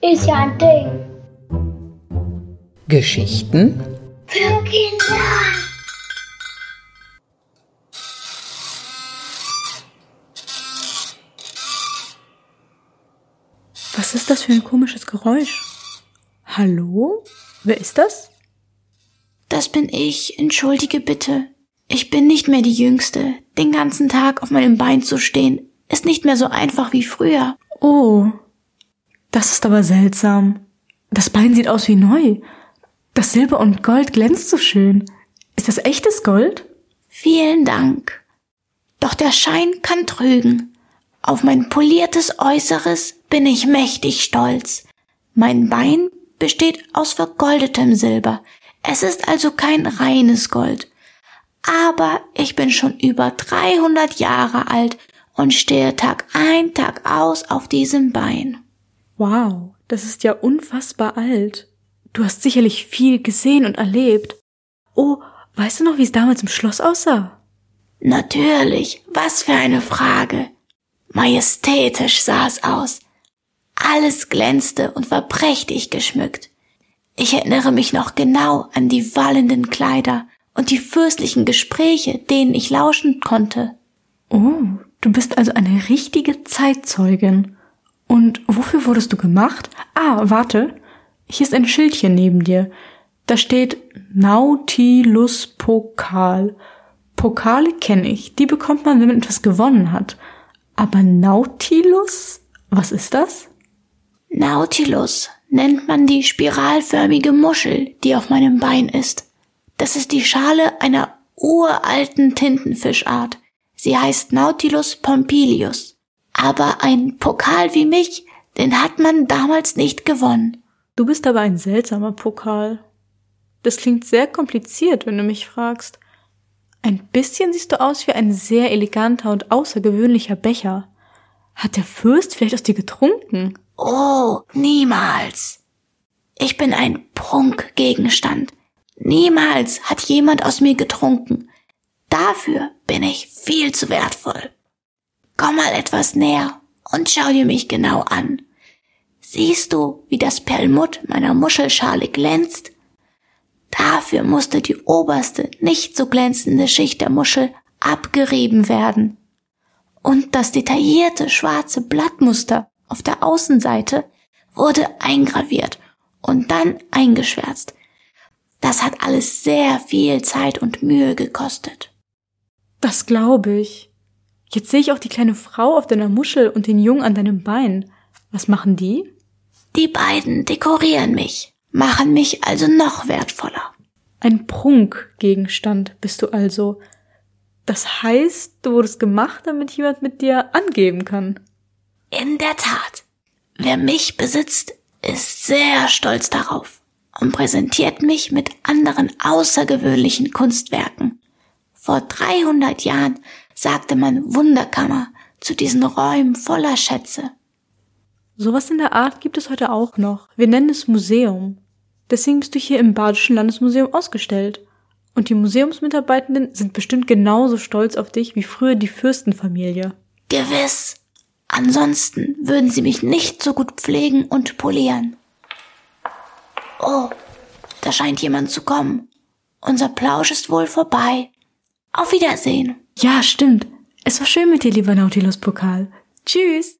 Ist ja ein Ding. Geschichten Für Kinder. Was ist das für ein komisches Geräusch? Hallo? Wer ist das? Das bin ich, entschuldige bitte. Ich bin nicht mehr die Jüngste. Den ganzen Tag auf meinem Bein zu stehen, ist nicht mehr so einfach wie früher. Oh, das ist aber seltsam. Das Bein sieht aus wie neu. Das Silber und Gold glänzt so schön. Ist das echtes Gold? Vielen Dank. Doch der Schein kann trügen. Auf mein poliertes Äußeres bin ich mächtig stolz. Mein Bein besteht aus vergoldetem Silber. Es ist also kein reines Gold. Aber ich bin schon über 300 Jahre alt und stehe Tag ein, Tag aus auf diesem Bein. Wow, das ist ja unfassbar alt. Du hast sicherlich viel gesehen und erlebt. Oh, weißt du noch, wie es damals im Schloss aussah? Natürlich, was für eine Frage. Majestätisch sah es aus. Alles glänzte und war prächtig geschmückt. Ich erinnere mich noch genau an die wallenden Kleider und die fürstlichen Gespräche, denen ich lauschen konnte. Oh, du bist also eine richtige Zeitzeugin. Und wofür wurdest du gemacht? Ah, warte. Hier ist ein Schildchen neben dir. Da steht Nautilus Pokal. Pokale kenne ich. Die bekommt man, wenn man etwas gewonnen hat. Aber Nautilus? Was ist das? Nautilus nennt man die spiralförmige Muschel, die auf meinem Bein ist. Das ist die Schale einer uralten Tintenfischart. Sie heißt Nautilus pompilius. Aber ein Pokal wie mich, den hat man damals nicht gewonnen. Du bist aber ein seltsamer Pokal. Das klingt sehr kompliziert, wenn du mich fragst. Ein bisschen siehst du aus wie ein sehr eleganter und außergewöhnlicher Becher. Hat der Fürst vielleicht aus dir getrunken? Oh, niemals. Ich bin ein Prunkgegenstand. Niemals hat jemand aus mir getrunken. Dafür bin ich viel zu wertvoll. Komm mal etwas näher und schau dir mich genau an. Siehst du, wie das Perlmutt meiner Muschelschale glänzt? Dafür musste die oberste, nicht so glänzende Schicht der Muschel abgerieben werden. Und das detaillierte schwarze Blattmuster auf der Außenseite wurde eingraviert und dann eingeschwärzt. Das hat alles sehr viel Zeit und Mühe gekostet. Das glaube ich. Jetzt sehe ich auch die kleine Frau auf deiner Muschel und den Jungen an deinem Bein. Was machen die? Die beiden dekorieren mich, machen mich also noch wertvoller. Ein Prunkgegenstand bist du also. Das heißt, du wurdest gemacht, damit jemand mit dir angeben kann. In der Tat. Wer mich besitzt, ist sehr stolz darauf und präsentiert mich mit anderen außergewöhnlichen Kunstwerken. Vor 300 Jahren sagte man Wunderkammer zu diesen Räumen voller Schätze. Sowas in der Art gibt es heute auch noch. Wir nennen es Museum. Deswegen bist du hier im Badischen Landesmuseum ausgestellt. Und die Museumsmitarbeitenden sind bestimmt genauso stolz auf dich wie früher die Fürstenfamilie. Gewiss. Ansonsten würden sie mich nicht so gut pflegen und polieren. Oh, da scheint jemand zu kommen. Unser Plausch ist wohl vorbei. Auf Wiedersehen. Ja, stimmt. Es war schön mit dir, lieber Nautilus Pokal. Tschüss.